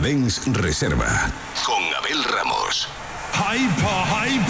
40 Dens Reserva. Con Abel Ramos. Hyper, hyper.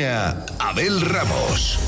Abel Ramos.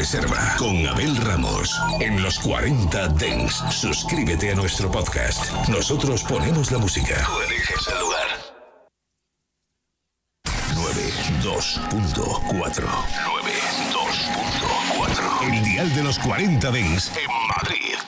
Reserva con Abel Ramos. En los 40 Dens, suscríbete a nuestro podcast. Nosotros ponemos la música. Tú eliges el lugar. 92.4 92.4 El dial de los 40 Dens en Madrid.